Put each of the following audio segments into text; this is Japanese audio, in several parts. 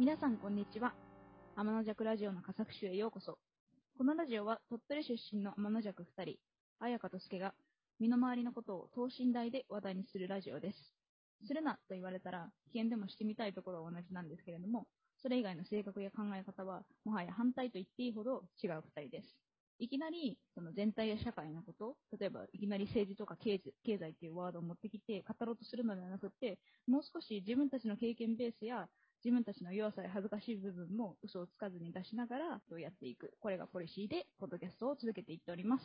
皆さんこんにちは。天の弱ラジオの佳作集へようこそ。このラジオは鳥取出身の天の弱二人、綾香と助が身の回りのことを等身大で話題にするラジオです。するなと言われたら危険でもしてみたいところは同じなんですけれども、それ以外の性格や考え方はもはや反対と言っていいほど違う二人です。いきなりその全体や社会のこと、例えばいきなり政治とか経済経済っていうワードを持ってきて語ろうとするのではなくて、もう少し自分たちの経験ベースや自分たちの弱さや恥ずかしい部分も嘘をつかずに出しながらやっていく。これがポリシーで、ポッドキャストを続けていっております。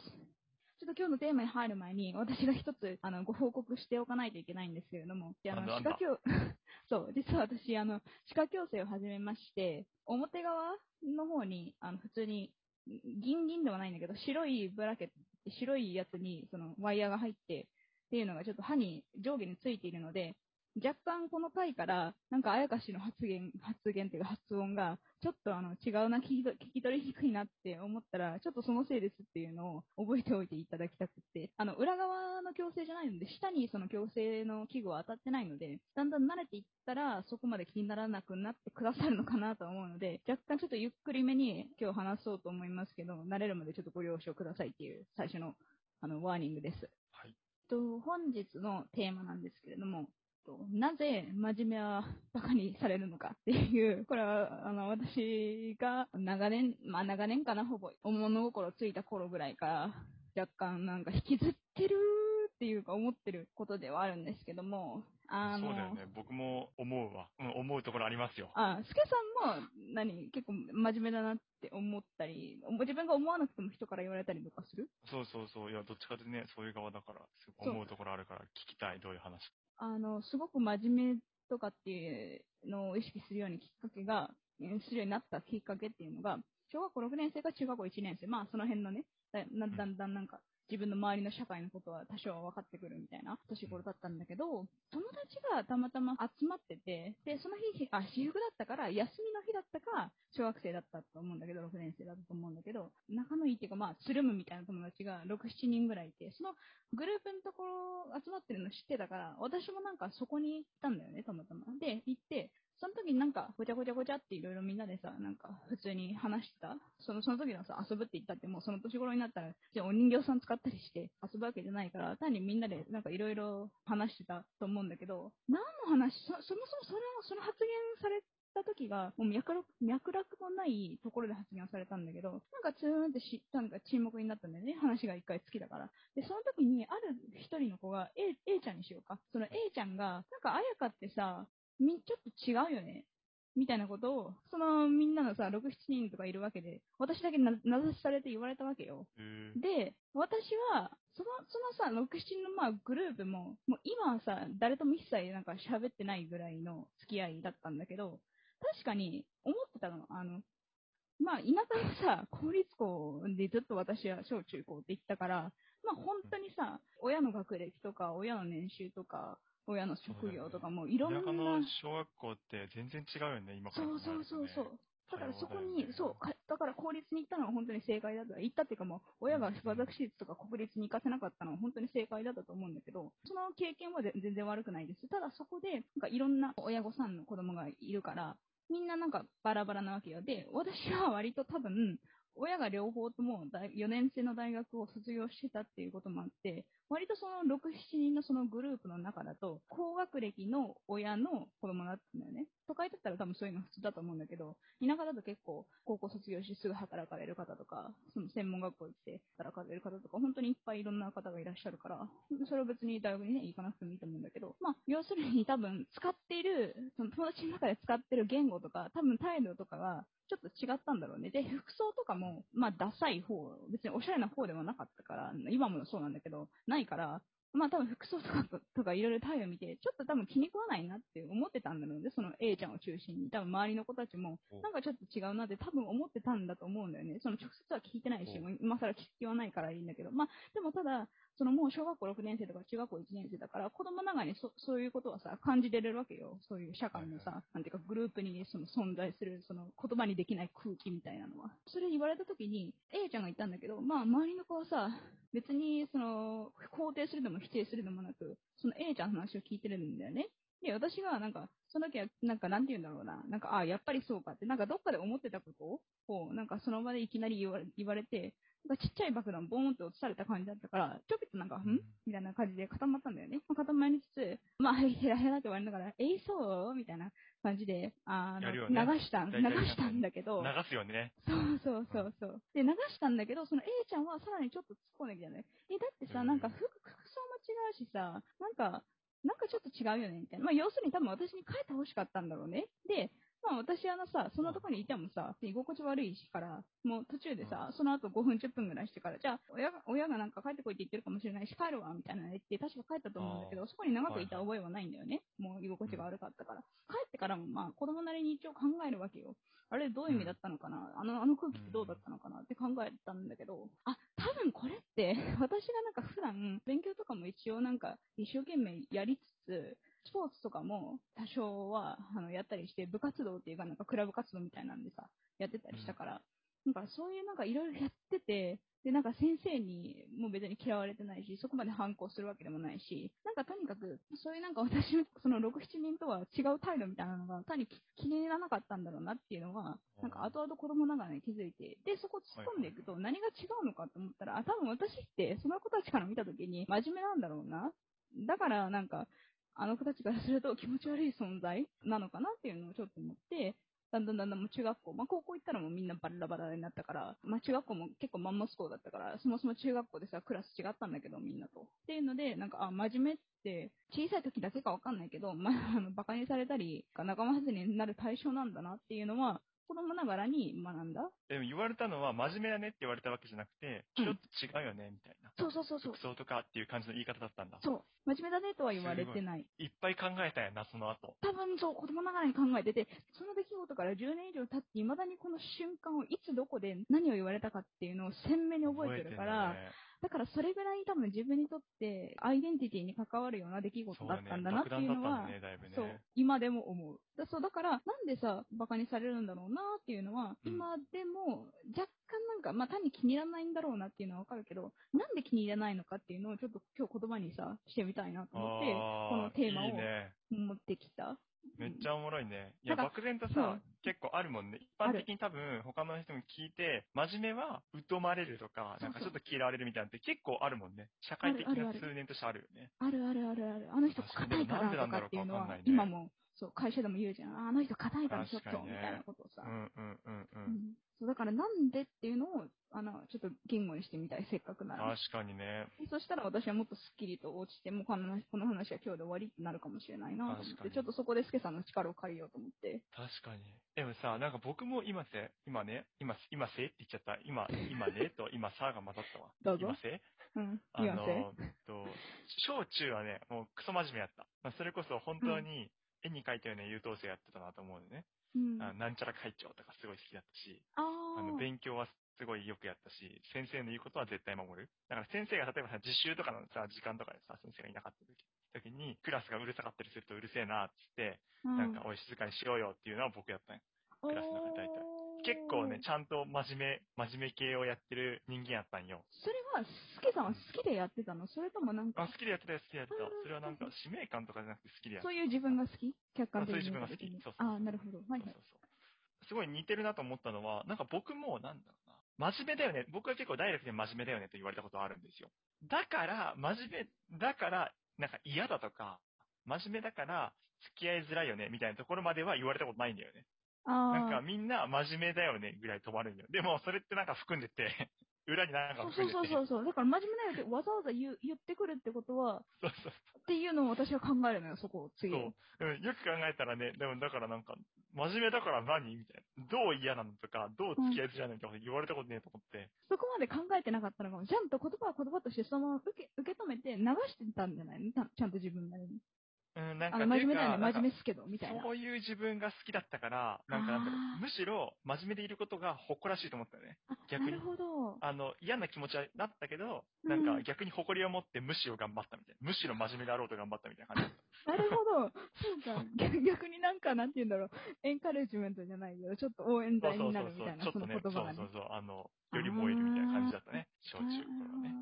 ちょっと今日のテーマに入る前に、私が一つ、あの、ご報告しておかないといけないんですけれども、あの、歯科矯、そう、実は私、あの、歯科矯正を始めまして、表側の方に、あの、普通に、銀銀ではないんだけど、白いブラケット、白いやつに、その、ワイヤーが入って、っていうのがちょっと歯に上下についているので、若干この回から、なんか、あやかしの発言、発言っていうか発音が、ちょっとあの、違うな、聞きと聞き取りにくいなって思ったら、ちょっとそのせいですっていうのを覚えておいていただきたくって、あの、裏側の矯正じゃないので、下にその矯正の器具は当たってないので、だんだん慣れていったら、そこまで気にならなくなってくださるのかなと思うので、若干ちょっとゆっくりめに今日話そうと思いますけど、慣れるまでちょっとご了承くださいっていう最初の、あの、ワーニングです。はい。と、本日のテーマなんですけれども、となぜ真面目はバカにされるのかっていう、これは、あの、私が長年、まあ長年かな、ほぼ、物心ついた頃ぐらいから、若干なんか引きずってるっていうか思ってることではあるんですけども、あの、そうだよね。僕も思うわ。うん、思うところありますよ。あ、スケさんも、何、結構真面目だなって思ったり、自分が思わなくても人から言われたりとかする？そうそうそう。いや、どっちかでね、そういう側だから、思うところあるから聞きたい。どういう話？あの、すごく真面目とかっていうのを意識するようにきっかけが、えーするようになったきっかけっていうのが、小学校6年生か中学校1年生、まあその辺のね、だなだんだんなんか、自分の周りの社会のことは多少は分かってくるみたいな年頃だったんだけど、友達がたまたま集まってて、で、その日、あ、私服だったから、休みの日だったか、小学生だったと思うんだけど、6年生だったと思うんだけど、仲のいいっていうか、まあ、つるむみたいな友達が6、7人ぐらいいて、そのグループのところ集まってるの知ってたから、私もなんかそこに行ったんだよね、たまたま。で、行って、その時になんか、ごちゃごちゃごちゃっていろいろみんなでさ、なんか、普通に話してた？その、その時のさ、遊ぶって言ったって、もうその年頃になったら、じゃあお人形さん使ったりして遊ぶわけじゃないから、単にみんなでなんかいろいろ話してたと思うんだけど、何の話、そそもそもその、その発言された時が、もう脈絡、脈絡もないところで発言されたんだけど、なんかツーンってし、なんか沈黙になったんだよね。話が一回好きだから。で、その時に、ある一人の子が、A、A ちゃんにしようか。その A ちゃんが、なんか、あやかってさ、み、ちょっと違うよね。みたいなことを、そのみんなのさ、6、7人とかいるわけで、私だけな名指しされて言われたわけよ。で、私は、その、そのさ、6、7のまあグループも、もう今はさ、誰とも一切なんか喋ってないぐらいの付き合いだったんだけど、確かに思ってたの。あの、まあ田舎のさ、公立校でずっと私は小中高って言ったから、まあ本当にさ、親の学歴とか、親の年収とか、親の職業とかもいろんな、田舎の小学校って全然違うよね、今からそうそうそうそう。だからそこに、そう、かだから公立に行ったのは本当に正解だった。行ったっていうかもう、親が私立とか国立に行かせなかったのは本当に正解だったと思うんだけど、その経験はぜ全然悪くないです。ただそこで、なんかいろんな親御さんの子供がいるから、みんななんかバラバラなわけよ。で、私は割と多分、親が両方とも4年生の大学を卒業してたっていうこともあって、割とその6、7人のそのグループの中だと、高学歴の親の子供だったんだよね。都会だったら多分そういうの普通だと思うんだけど、田舎だと結構高校卒業してすぐ働かれる方とか、その専門学校行って働かれる方とか、本当にいっぱいいろんな方がいらっしゃるから、それは別に大学にね、行かなくてもいいと思うんだけど、まあ、要するに多分使っている、その友達の中で使ってる言語とか、多分態度とかが、ちょっと違ったんだろうね。で、服装とかも、まあ、ダサい方、別におしゃれな方ではなかったから、今もそうなんだけど、ないから、まあ多分服装とかととかいろいろ態度見て、ちょっと多分気に食わないなって思ってたんだろうね。その A ちゃんを中心に。多分周りの子たちも、おなんかちょっと違うなって多分思ってたんだと思うんだよね。その直接は聞いてないし、今更聞く気はないからいいんだけど。まあ、でもただ、そのもう小学校6年生とか中学校1年生だから、子供ながらにそそういうことはさ、感じてれるわけよ。そういう社会のさ、なんていうかグループにその存在する、その言葉にできない空気みたいなのは。それ言われた時に、A ちゃんが言ったんだけど、まあ周りの子はさ、別にその、肯定するでも否定するでもなく、その A ちゃんの話を聞いてるんだよね。で、私がなんか、その時は、なんか、なんて言うんだろうな。なんか、あやっぱりそうかって、なんかどっかで思ってたことを、なんかその場でいきなり言われ言われて、なんかちっちゃい爆弾ボーンって落とされた感じだったから、ちょびっとなんか、んみたいな感じで固まったんだよね。まあ、固まりつつ、まあ、はい、ヘラヘラって言われながら、えい、そう？みたいな感じで、あの、ね流した、流したんだけど、流すよね。そうそうそうそう。で、流したんだけど、その A ちゃんはさらにちょっと突っ込んできたね。え、だってさ、うんなんか服、服装も違うしさ、なんか、なんかちょっと違うよね、みたいな。まあ、要するに多分私に書いてほしかったんだろうね。で、まあ私あのさ、そん。なとこにいてもさ、居心地悪いしから、もう途中でさ、その後5分10分ぐらいしてから、じゃあ親が、親がなんか帰ってこいって言ってるかもしれないし、帰るわ、みたいなの言って、確か帰ったと思うんだけど、そこに長くいた覚えはないんだよね。もう居心地が悪かったから。帰ってからもまあ子供なりに一応考えるわけよ。あれどういう意味だったのかな、あの、あの空気ってどうだったのかな？って考えたんだけど、あ、多分これって、私がなんか普段、勉強とかも一応なんか一生懸命やりつつ、スポーツとかも多少はあのやったりして、部活動っていうかなんかクラブ活動みたいなんでさ、やってたりしたから、なんかそういうなんかいろいろやってて、で、なんか先生にも別に嫌われてないし、そこまで反抗するわけでもないし、なんかとにかく、そういうなんか私、その6、7人とは違う態度みたいなのが単に気気に入らなかったんだろうなっていうのは、なんか後々子供ながらに気づいて、で、そこ突っ込んでいくと何が違うのかと思ったら、あ、多分私ってその子たちから見たときに真面目なんだろうな。だからなんか、あの子たちからすると気持ち悪い存在なのかなっていうのをちょっと思って、だんだんだんだんもう中学校、まあ高校行ったらもうみんなバラバラになったから、まあ中学校も結構マンモス校だったから、そもそも中学校でさ、クラス違ったんだけどみんなと。っていうので、なんか、あ、真面目って小さい時だけかわかんないけど、まあ、あの、馬鹿にされたり、仲間外れになる対象なんだなっていうのは、子供ながらに学んだ？でも言われたのは真面目だねって言われたわけじゃなくて、うんちょっと違うよねみたいな。そうそうそうそう服。装とかっていう感じの言い方だったんだ。そう。真面目だねとは言われてない。いっぱい考えたんやな、その後。多分そう、子供ながらに考えてて、その出来事から10年以上経って、未だにこの瞬間をいつどこで何を言われたかっていうのを鮮明に覚えてるから、だからそれぐらい多分自分にとってアイデンティティに関わるような出来事だったんだなっていうのは、爆弾だったんだねねそう、今でも思う。だそうだから、なんでさ、バカにされるんだろうなっていうのは、うん今でも若干なんか、まあ単に気に入らないんだろうなっていうのはわかるけど、なんで気に入らないのかっていうのをちょっと今日言葉にさ、してみたいなと思って、あこのテーマを。持ってきた。めっちゃおもろいね。いや、漠然とさ結構あるもんね。一般的に多分、他の人も聞いて、真面目は疎まれるとか、なんかちょっと嫌われるみたいなのって結構あるもんね。社会的なあるあるある通念としてあるよね。あるあるあるある。あの人硬いからとかっていうのは今も、そう、会社でも言うじゃん。ああの人硬いからちょっと、ねみたいなことをさ。うんうんうんう。うんんそう、だからなんでっていうのを、あの、ちょっと言語にしてみたい、せっかくなら。確かにね。そしたら私はもっとスッキリと落ちて、もうこの話この話は今日で終わりってなるかもしれないなと思って、ちょっとそこでスケさんの力を借りようと思って。確かに。でもさ、なんか僕も今せ、今ね、今、今せ？って言っちゃった。今、今ね？と今さが混ざったわ。どうぞ今せ？うん。あ。の、えっと、小中はね、もうクソ真面目やった。まあ、それこそ本当に絵に描いたような優等生やってたなと思うのね。うん。ああなんちゃら会長とかすごい好きだったし、ああの、ー。勉強はすごいよくやったし、先生の言うことは絶対守る。だから先生が例えばさ、実習とかのさ、時間とかでさ、先生がいなかった時時に、クラスがうるさかったりするとうるせえな、っつって、うんなんか、おい、静かにしようよっていうのは僕やったんよ。クラスの中で大体結構ね、ちゃんと真面目、真面目系をやってる人間やったんよ。それは、スケさんは好きでやってたの？それともなんあ、か好、きでやってたよ、好きでやってたうん。それはなんか、使命感とかじゃなくて好きでやってそういう自分が好き？客観的にあそういう自分が好きそうそうそうああ、なるほど。はいはいそうそう。そう。すごい似てるなと思ったのは、なんか僕も、なんだろうな。真面目だよね。僕は結構ダイレクトに真面目だよねと言われたことあるんですよ。だから、真面目、だから、なんか嫌だとか、真面目だから付き合いづらいよねみたいなところまでは言われたことないんだよね。なんかみんな真面目だよねぐらい止まるんだよ。でもそれってなんか含んでて、裏になんかそう含んでて。そうそうそう。だから真面目だよってわざわざ言う言ってくるってことは、そうそうっていうのを私は考えるのよ、そこを次。そう。うん、よく考えたらね、でもだからなんか、真面目だから何みたいな。どう嫌なのとか、どう付き合いづらいのとか言われたことねえと思って。そこまで考えてなかったのかも。ちゃんと言葉は言葉としてそのまま受け受け止めて流してたんじゃないの？たちゃんと自分なりに。うん、なんかあの、真面目だよね、真面目っすけど、みたいな。そういう自分が好きだったから、なんかなんだろあーう、むしろ真面目でいることが誇らしいと思ったよね。あ逆になるほど。あの、嫌な気持ちはなったけど、うんなんか逆に誇りを持ってむしろ頑張ったみたいな。むしろ真面目であろうと頑張ったみたいな感じだった。なるほど。そうか。逆逆になんか、なんて言うんだろう。エンカレッジメントじゃないけど、ちょっと応援そう剤になるみたいな、そのちょっとね、そう。そうそう、あの、より燃えるみたいな感じだったね。小中頃はね。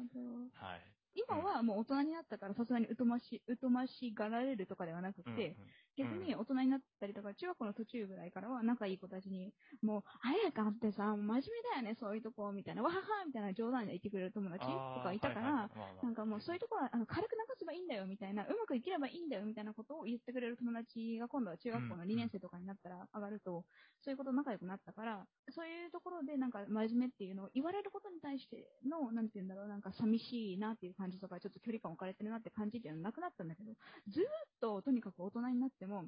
はい。今はもう大人になったからさすがに疎まし、疎ましがられるとかではなくて、うんうん逆に大人になったりとか、中学校の途中ぐらいからは仲いい子たちに、もう、あやかってさ、真面目だよね、そういうとこ、みたいな、わははみたいな冗談で言ってくれる友達とかいたから、なんかもうそういうとこはあの軽く流せばいいんだよみたいな、うまくいければいいんだよみたいなことを言ってくれる友達が今度は中学校の2年生とかになったら上がると、そういうこと仲良くなったから、そういうところでなんか真面目っていうのを言われることに対しての、なんて言うんだろう、なんか寂しいなっていう感じとか、ちょっと距離感置かれてるなって感じっていうのはなくなったんだけど、ずーっととにかく大人になっても、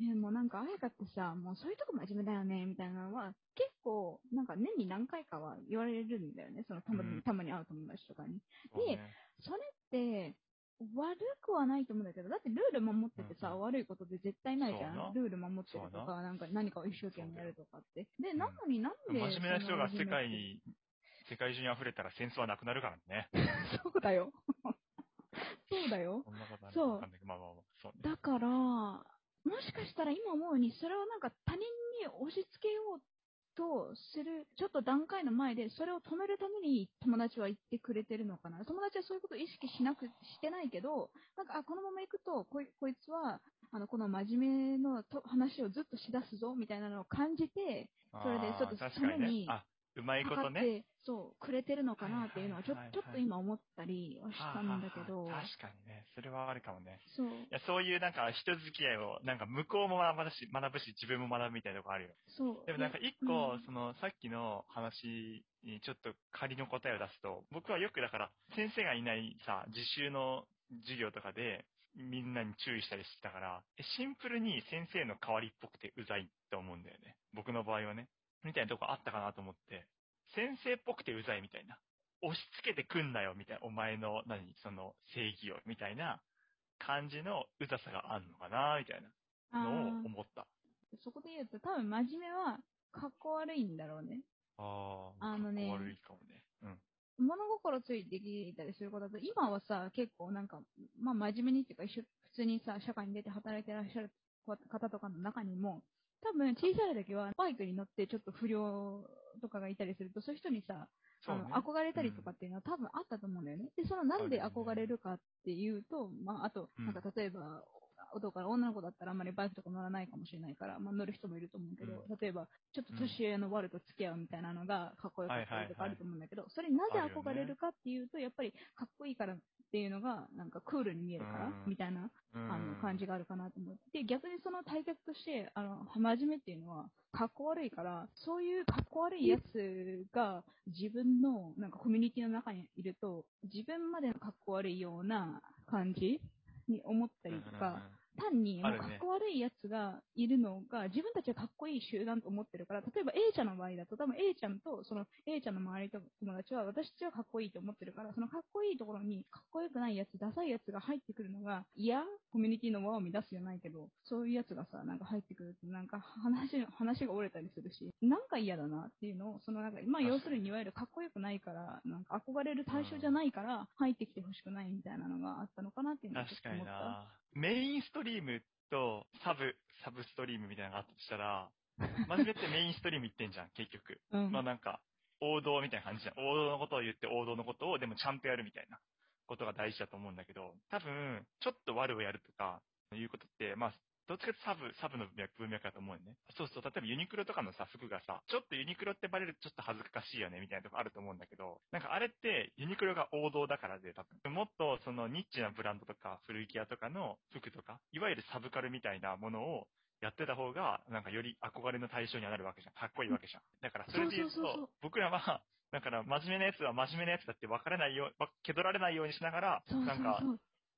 えもうなんか、あやかってさ、もうそういうとこ真面目だよね、みたいなのは、結構、なんか年に何回かは言われるんだよね、そのたまうん。にたまに会う友達とかに。そうね。それって、悪くはないと思うんだけど、だってルール守っててさ、うんうん。悪いことで絶対ないじゃん。ルール守ってるとか、な。んか何かを一生懸命やるとかって。で、んなのになんで、真面目な人が世界に、世界中に溢れたら戦争はなくなるからね。そうだよ。そうだよ。そかわかんないけど、まあまあまあ、そうね。だから、もしかしたら今思うに、それをなんか他人に押し付けようとする、ちょっと段階の前で、それを止めるために友達は言ってくれてるのかな。友達はそういうことを意識しなく、してないけど、なんか、あ、このまま行くと、こいこいつは、あの、この真面目のと話をずっとしだすぞ、みたいなのを感じて、それでちょっとために。あ、うまいことね。て、そう、くれてるのかなっていうのは、ちょちょっと今思ったりはしたんだけど確かにね。それはあるかもね。そう、いや、そういうなんか人付き合いを、なんか向こうも学ぶし、学ぶし、自分も学ぶみたいなとこあるよ。そう。でもなんか一個、うんその、さっきの話にちょっと仮の答えを出すと、僕はよくだから、先生がいないさ、自習の授業とかで、みんなに注意したりしてたから、えシンプルに先生の代わりっぽくてうざいって思うんだよね。僕の場合はね。みたいなとこあったかなと思って、先生っぽくてうざいみたいな。押し付けてくんなよ、みたいな。お前の、何、その、正義を、みたいな感じのうざさがあんのかな、みたいなのを思った。そこで言うと、多分真面目は、かっこ悪いんだろうね。ああ、あのね悪いかもね。うん。物心ついてきたりすることだと、今はさ、結構なんか、まあ真面目にっていうか、一緒普通にさ、社会に出て働いてらっしゃる方とかの中にも、多分小さい時はバイクに乗ってちょっと不良とかがいたりすると、そういう人にさ、あの、憧れたりとかっていうのは多分あったと思うんだよね。で、そのなんで憧れるかっていうと、まあ、あと、うん。なんか例えば、男から女の子だったらあんまりバイクとか乗らないかもしれないから、まあ乗る人もいると思うけど、例えば、ちょっと年上のワルと付き合うみたいなのがかっこよかったりとかあると思うんだけど、それになぜ憧れるかっていうと、やっぱりかっこいいからっていうのが、なんかクールに見えるから、うん。みたいなあの感じが。があるかなと思って、で逆にその対決として、あの、真面目っていうのは、かっこ悪いから、そういうかっこ悪いやつが自分のなんかコミュニティの中にいると、自分までのかっこ悪いような感じに思ったりとか、単にもうかっこ悪いやつがいるのが、自分たちはかっこいい集団と思ってるから、例えば A ちゃんの場合だと、多分 A ちゃんと、その A ちゃんの周りの友達は、私たちはかっこいいと思ってるから、そのかっこいいところに、かっこよくないやつ、ダサいやつが入ってくるのが、いや、コミュニティの輪を乱すじゃないけど、そういうやつがさ、なんか入ってくると、なんか話、話が折れたりするし、なんか嫌だなっていうのを、そのなんか、まあ要するにいわゆるかっこよくないから、なんか憧れる対象じゃないから、入ってきてほしくないみたいなのがあったのかなっていうのはちょ確かに。な。メインストリームとサブ、サブストリームみたいなのがあったとしたら、真面目ってメインストリーム行ってんじゃん、結局。うん。まあなんか、王道みたいな感じじゃん。王道のことを言って王道のことをでもちゃんとやるみたいなことが大事だと思うんだけど、多分、ちょっと悪をやるとか、いうことって、まあ、どっちかというとサブ、サブの文脈だと思うよね。そうそう、例えばユニクロとかのさ、服がさ、ちょっとユニクロってバレるとちょっと恥ずかしいよね、みたいなとこあると思うんだけど、なんかあれってユニクロが王道だからで、多分。もっとそのニッチなブランドとか古着屋とかの服とか、いわゆるサブカルみたいなものをやってた方が、なんかより憧れの対象にはなるわけじゃん。かっこいいわけじゃん。だからそれで言うと、僕らは、だから真面目なやつは真面目なやつだって分からないよう、わ気取られないようにしながら、なんか。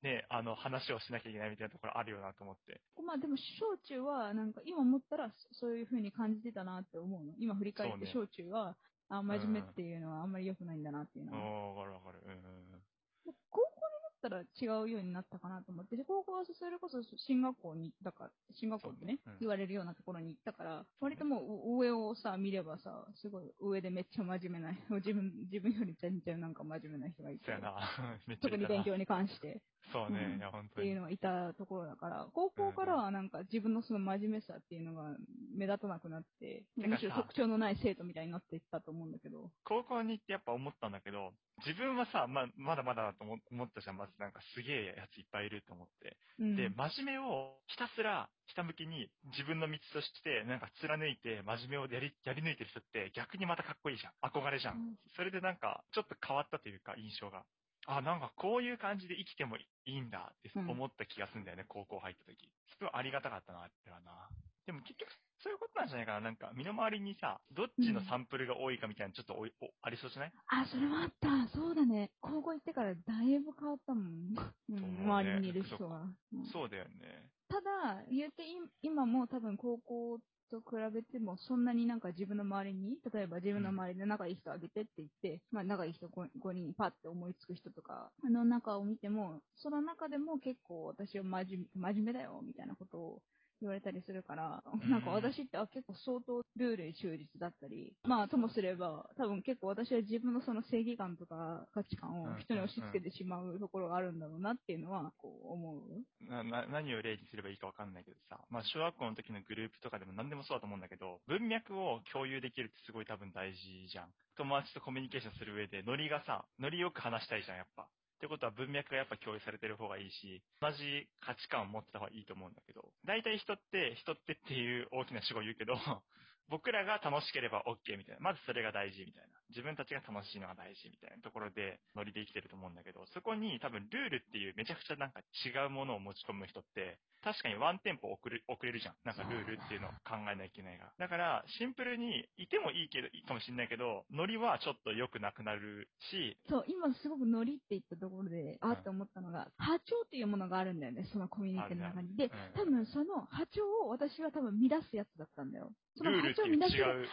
ね、あの話をしなきゃいけないみたいなところあるよなと思って。まあでも、小中は、なんか今思ったら、そそういう風に感じてたなって思うの。今振り返って、小中は、あ、真面目っていうのはあんまり良くないんだなっていうのは。おー、わかるわかる。うん。高校になったら違うようになったかなと思って、で高校はそれこそ進学校に行ったから、進学校ってね、そうねうん言われるようなところに行ったから、割ともう上をさ、見ればさ、すごい上でめっちゃ真面目な、自分、自分より全然なんか真面目な人がいてそうや、な。めっちゃ特に勉強に関して。そうね、うんいや、本当に。っていうのがいたところだから、高校からはなんか自分のその真面目さっていうのが目立たなくなって、むしろ特徴のない生徒みたいになっていったと思うんだけど。高校に行ってやっぱ思ったんだけど、自分はさ、まあ、まだまだだと思思ったじゃん、まず。なんかすげえやついっぱいいると思って。うんで、真面目をひたすらひたむきに自分の道として、なんか貫いて真面目をやり、やり抜いてる人って逆にまたかっこいいじゃん。憧れじゃん。うんそれでなんか、ちょっと変わったというか、印象が。あ、なんかこういう感じで生きてもいいんだってうん思った気がするんだよね、高校入った時。すごいありがたかったな、ってはな。でも結局、そういうことなんじゃないかな。なんか、身の回りにさ、どっちのサンプルが多いかみたいな、ちょっとおいおありそうじゃない？あ、それはあった。そうだね。高校行ってからだいぶ変わったもん。うん、ね周りにいる人は。うんそうだよね。ただ、言って今も多分高校と比べてもそんなになんか自分の周りに、例えば自分の周りで仲いい人あげてって言って、まあ仲いい人 5, 5人パッて思いつく人とかあの中を見ても、その中でも結構私は真面目真面目だよみたいなことを言われたりするから、うんなんか私ってあ結構相当ルールに忠実だったり、まあともすれば、多分結構私は自分のその正義感とか価値観を人に押し付けてしまうところがあるんだろうなっていうのはこう思う。なな何を例にすればいいかわかんないけどさ、まあ、小学校の時のグループとかでも何でもそうだと思うんだけど、文脈を共有できるってすごい多分大事じゃん。友達とコミュニケーションする上で、ノリがさ、ノリよく話したいじゃん、やっぱ。ってことは文脈がやっぱ共有されてる方がいいし、同じ価値観を持ってた方がいいと思うんだけど、大体人って、人ってっていう大きな主語を言うけど、僕らが楽しければ OK みたいな。まずそれが大事みたいな。自分たちが楽しいのが大事みたいなところでノリで生きてると思うんだけど、そこに多分ルールっていうめちゃくちゃなんか違うものを持ち込む人って、確かにワンテンポ遅れ遅れるじゃん。なんかルールっていうのを考えなきゃいけないが。だから、シンプルにいてもいいけど、いいかもしれないけど、ノリはちょっと良くなくなるし、そう、今すごくノリって言ったところで、あって思ったのが、波長っていうものがあるんだよね、そのコミュニティの中に。で、多分その波長を私は多分乱すやつだったんだよ。そのルールっていう。違う。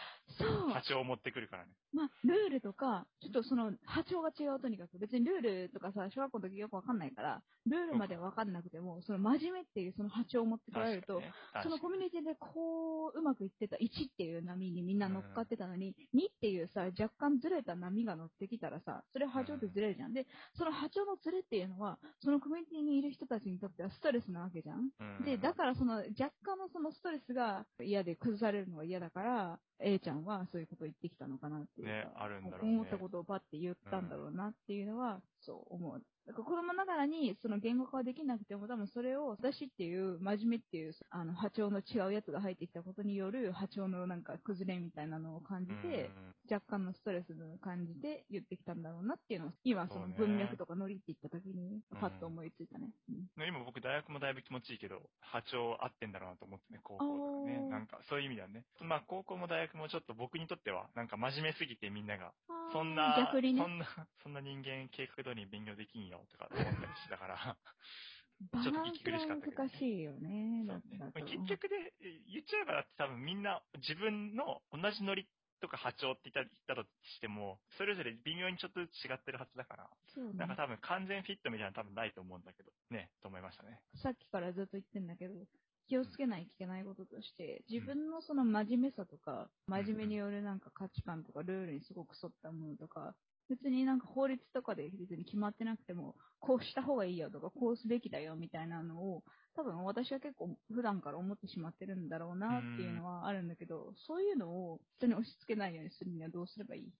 波長を持ってくるからね。まあ、ルールとか、ちょっとその波長が違うとにかく、別にルールとかさ、小学校の時よくわかんないから、ルールまでわかんなくても、その真面目っていうその波長を持ってこられると、そのコミュニティでこう、うまくいってた1っていう波にみんな乗っかってたのに、2っていうさ、若干ずれた波が乗ってきたらさ、それ波長ってずれるじゃん。で、その波長のずれっていうのは、そのコミュニティにいる人たちにとってはストレスなわけじゃん。うん。で、だからその若干のそのストレスが嫌で崩されるのが嫌だから、A ちゃんはそういうことを言ってきたのかなっていうか、ねあるんだろうね。思ったことをパッて言ったんだろうなっていうのは、そう思う。だから子供ながらにその言語化はできなくても多分それを私っていう真面目っていうあの波長の違うやつが入ってきたことによる波長のなんか崩れみたいなのを感じて、若干のストレスを感じて言ってきたんだろうなっていうのを今その文脈とかノリって言った時にパッと思いついたね。うん。うん今僕大学もだいぶ気持ちいいけど、波長合ってんだろうなと思ってね、高校とかね。なんかそういう意味ではね。まあ高校も大学もちょっと僕にとっては、なんか真面目すぎてみんなが、そんな、逆にね。そんな、そんな人間計画通りに勉強できんよとか思ったりしてたから、ちょっと息苦しかったけどが難しいよね。そう。ね結局で言っちゃえばだって多分みんな自分の同じノリとか波長って言ったとしても、それぞれ微妙にちょっとずつ違ってるはずだから、ね。なんか多分完全フィットみたいなの多分ないと思うんだけど、ね、と思いましたね。さっきからずっと言ってんだけど、気をつけないといけないこととして、自分のその真面目さとか、真面目によるなんか価値観とかルールにすごく沿ったものとか、別になんか法律とかで別に決まってなくても、こうした方がいいよとか、こうすべきだよみたいなのを、多分私は結構普段から思ってしまってるんだろうなっていうのはあるんだけど、そういうのを人に押し付けないようにするにはどうすればいい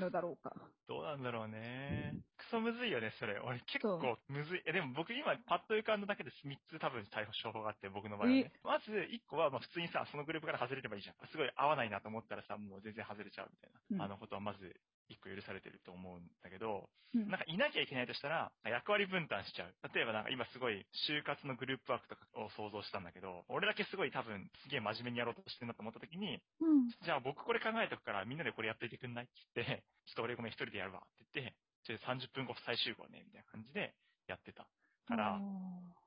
のだろうか。どうなんだろうね。クソむずいよね、それ。俺結そ構むずい。え、でも僕今パッと浮かんだだけで3つ多分逮捕商法があって、僕の場合はね。まず1個はまあ普通にさ、そのグループから外れればいいじゃん。すごい合わないなと思ったらさ、もう全然外れちゃうみたいな。うんあのことはまず1個許されてると思うんだけど、うんなんかいなきゃいけないとしたら、役割分担しちゃう。例えばなんか今すごい就活のグループワークとかを想像したんだけど、俺だけすごい多分すげえ真面目にやろうとしてるなと思った時に、うん。じゃあ僕これ考えとくからみんなでこれやっといてくんないって言って、ちょっと俺ごめん一人でやるわって言って、ちょっと30分後再集合ね、みたいな感じでやってた。から、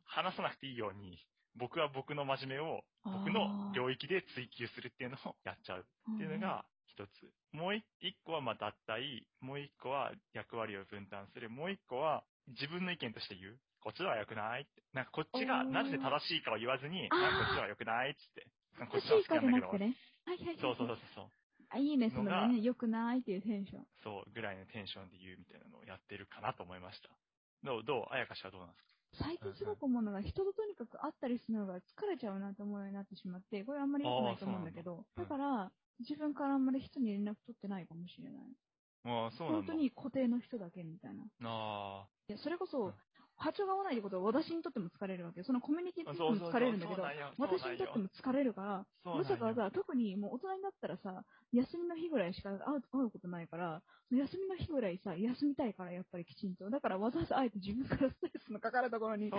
話さなくていいように、僕は僕の真面目を僕の領域で追求するっていうのをやっちゃうっていうのが一つ。もう一一個はまあ脱退、もう一個は役割を分担する、もう一個は自分の意見として言う。こっちのは良くないって。なんかこっちがなぜ正しいかを言わずに、あーなんかこっちのは良くないっつって。なんかこっちのは好きなんだけど、ね。はいはいはい。そうそうそうそう。あ、いいね、そのね、良くないっていうテンション。そう、ぐらいのテンションで言うみたいなのをやってるかなと思いました。どう、どう、あやかしはどうなんですか？最近すごく思うのが、人ととにかく会ったりするのが疲れちゃうなと思うようになってしまって、これあんまり良くないと思うんだけど、だから、自分からあんまり人に連絡取ってないかもしれない。ああ、そうなんだ。本当に固定の人だけみたいな。あいや、それこうんそ、波長が合わないってことは私にとっても疲れるわけよ。そのコミュニティとしても疲れるんだけど、私にとっても疲れるから、まさかさ、特にもう大人になったらさ、休みの日ぐらいしか会う会うことないから、休みの日ぐらいさ、休みたいから、やっぱりきちんと。だからわざわざあえて自分からストレスのかかるところに行。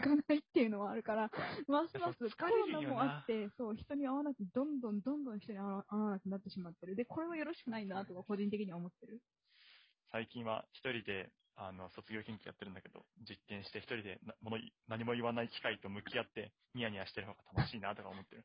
かないっていうのはあるから、ますますコロナもあって、そう、人に会わなくて、どんどんどんどん人に会わ会わなくなってしまってる。で、これはよろしくないなとか、個人的には思ってる。最近は一人で、あの、卒業研究やってるんだけど、実験して一人でなもの何も言わない機械と向き合って、ニヤニヤしてる方が楽しいなとか思ってる。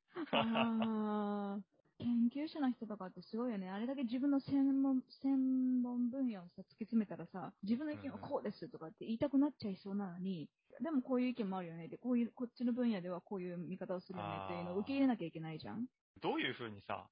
研究者の人とかってすごいよね。あれだけ自分の専門、専門分野をさ、突き詰めたらさ、自分の意見はこうですとかって言いたくなっちゃいそうなのに、でもこういう意見もあるよね。で、こういう、こっちの分野ではこういう見方をするよねっていうのを受け入れなきゃいけないじゃん。どういうふうにさ、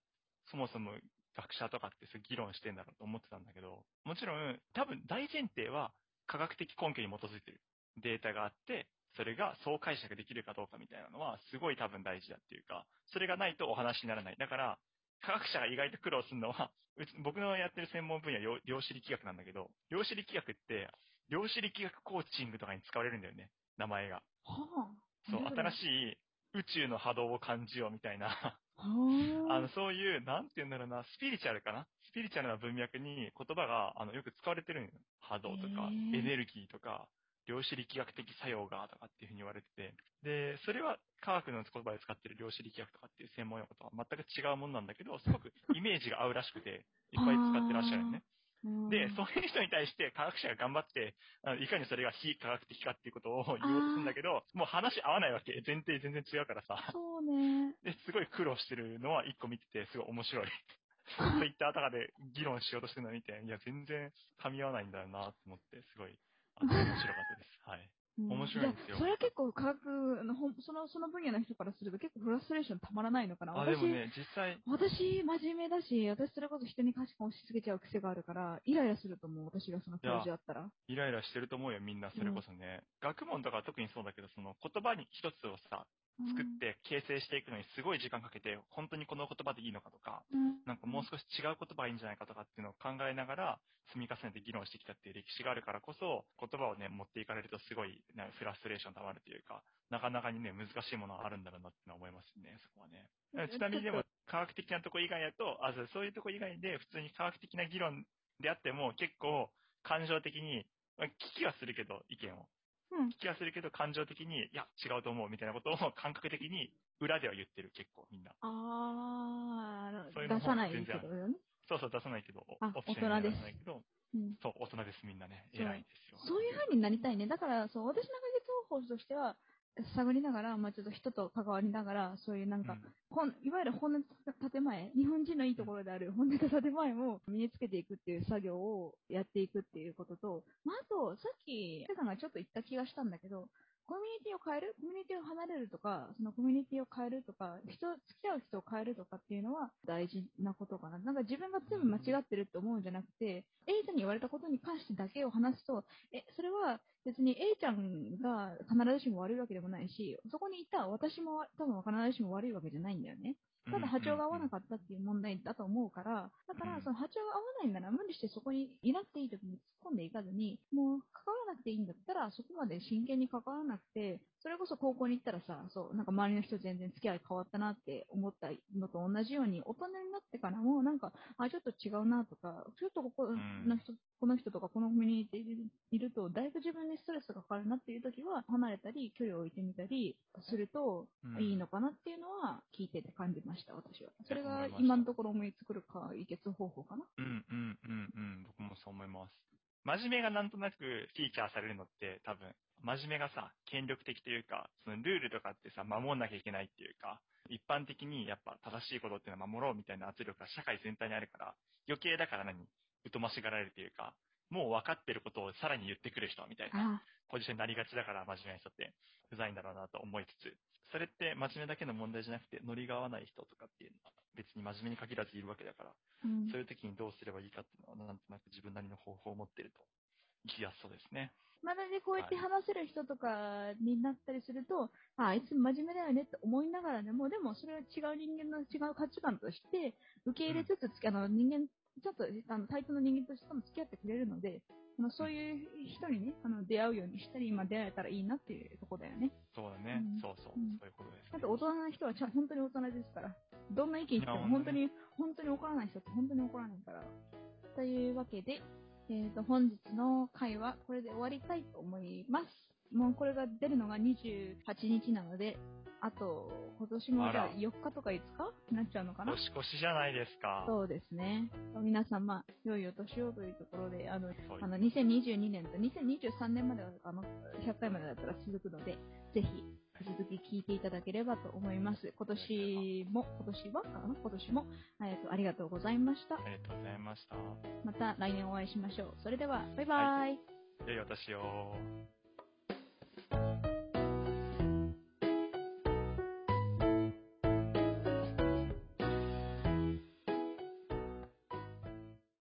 そもそも学者とかってそう議論してんだろうと思ってたんだけど、もちろん、多分大前提は科学的根拠に基づいてるデータがあって、それがそう解釈できるかどうかみたいなのはすごい多分大事だっていうか、それがないとお話にならない。だから、科学者が意外と苦労するのは、うち僕のやってる専門分野は量量子力学なんだけど、量子力学って、量子力学コーチングとかに使われるんだよね、名前が。はあ。そう、新い。しい宇宙の波動を感じようみたいな、はああ。の、そういう、なんて言うんだろうな、スピリチュアルかな？スピリチュアルな文脈に言葉が、あの、よく使われてるんよ。波動とか、エネルギーとか、量子力学的作用が、とかっていうふうに言われてて。で、それは科学の言葉で使ってる量子力学とかっていう専門用語とは全く違うものなんだけど、すごくイメージが合うらしくて、いっぱい使ってらっしゃるよね。うんで、そういう人に対して科学者が頑張って、いかにそれが非科学的かっていうことを言おうとするんだけど、もう話合わないわけ。前提全然違うからさ。そうね。で、すごい苦労してるのは一個見てて、すごい面白い。ツイッターとかで議論しようとしてるのを見て、いや、全然噛み合わないんだよなと思って、すごい、面白かったです。はい。うん面白いんですよやそれは結構科学のほん、その、その分野の人からすると結構フラストレーションたまらないのかな。あ、私でもね、実際、私、真面目だし、私それこそ人に価値観を押し付けちゃう癖があるから、イライラすると思う、私がその教授だったら。イライラしてると思うよ、みんな、それこそね。学問とかは特にそうだけど、その言葉に一つをさ、作って形成していくのにすごい時間かけて、本当にこの言葉でいいのかとか、うん、なんかもう少し違う言葉がいいんじゃないかとかっていうのを考えながら積み重ねて議論してきたっていう歴史があるからこそ、言葉をね、持っていかれるとすごいなんかフラストレーション溜まるというか、なかなかにね、難しいものがあるんだろうなって思いますね、そこはね。ちなみにでも、科学的なとこ以外だと、あそうそういうとこ以外で普通に科学的な議論であっても結構感情的に、まあ聞きはするけど、意見を。うん聞きはするけど感情的に、いや、違うと思うみたいなことを 感覚的に裏では言ってる、結構みんな。あー、そういうのも出さないけどよね。そうそう、出さないけど、オフィシャルには大人です出さないけど、うんそう、大人です、みんなね。偉いですよ。そういう風になりたいね。だから、そう、私の解決方法としては、探りながら、まあちょっと人と関わりながら、そういうなんか、うん。本いわゆる本音建前、日本人のいいところである本音と建前を身につけていくっていう作業をやっていくっていうことと、まあ、あと、さっき、ペさんがちょっと言った気がしたんだけど、コミュニティを変える？コミュニティを離れるとか、そのコミュニティを変えるとか、人、付き合う人を変えるとかっていうのは大事なことかな。なんか自分が全部間違ってるって思うんじゃなくて、ちゃんに言われたことに関してだけを話すと、え、それはに A ちゃんが必ずしも悪いわけでもないし、そこにいた私も多分必ずしも悪いわけじゃないんだよね。ただ波長が合わなかったっていう問題だと思うから、だかうん。らその波長が合わないんなら無理してそこにいなくていい時に突っ込んでいかずに、もう関わらなくていいんだったらそこまで真剣に関わらなくて、それこそ高校に行ったらさ、そう、なんか周りの人全然付き合い変わったなって思ったのと同じように、大人になってからもなんか、あ、ちょっと違うなとか、ちょっとここの人、この人とかこのコミュニティにいると、だいぶ自分にストレスがかかるなっていう時は、離れたり、距離を置いてみたりするとうん。いいのかなっていうのは聞いてて感じました、私は。それが今のところ思いつくる解決方法かな？うんうんうんうん、僕もそう思います。真面目がなんとなくフィーチャーされるのって多分、真面目がさ、権力的というか、そのルールとかってさ、守んなきゃいけないっていうか、一般的にやっぱ正しいことっていうのは守ろうみたいな圧力が社会全体にあるから、余計だから何？疎ましがられるというか、もう分かってることをさらに言ってくる人みたいなあポジションになりがちだから真面目な人ってうざいんだろうなと思いつつ、それって真面目だけの問題じゃなくて、ノリが合わない人とかっていうのは別に真面目に限らずいるわけだから、うんそういう時にどうすればいいかっていうのは、なんとなく自分なりの方法を持ってると、生きやすそうですね。まだね、こうやって話せる人とかになったりすると、ああいつ真面目だよねって思いながらでも、でもそれは違う人間の違う価値観として受け入れつつ、あの人間ちょっとあの対等の人間としても付き合ってくれるので、あのそういう人にね、あの出会うようにしたり、今出会えたらいいなっていうところだよね。そうだね。うんそうそう、うんそういうことです、あと大人な人はちゃん本当に大人ですから。どんな意見言っても本当に、本当に怒らない人って本当に怒らないから。というわけで、えっ、と、本日の回はこれで終わりたいと思います。もうこれが出るのが28日なので、あと、今年もじゃああら4日とか5日になっちゃうのかな？年越しじゃないですか。そうですね。皆さん、まあ、良いお年をというところで、あの、そうあの、2022年と2023年までは、あの、100回までだったら続くので、ぜひ、続き聞いていただければと思います。今年も、今年はかな？今年も、えっと、ありがとうございました。ありがとうございました。また来年お会いしましょう。それでは、バイバイ。良いお年を。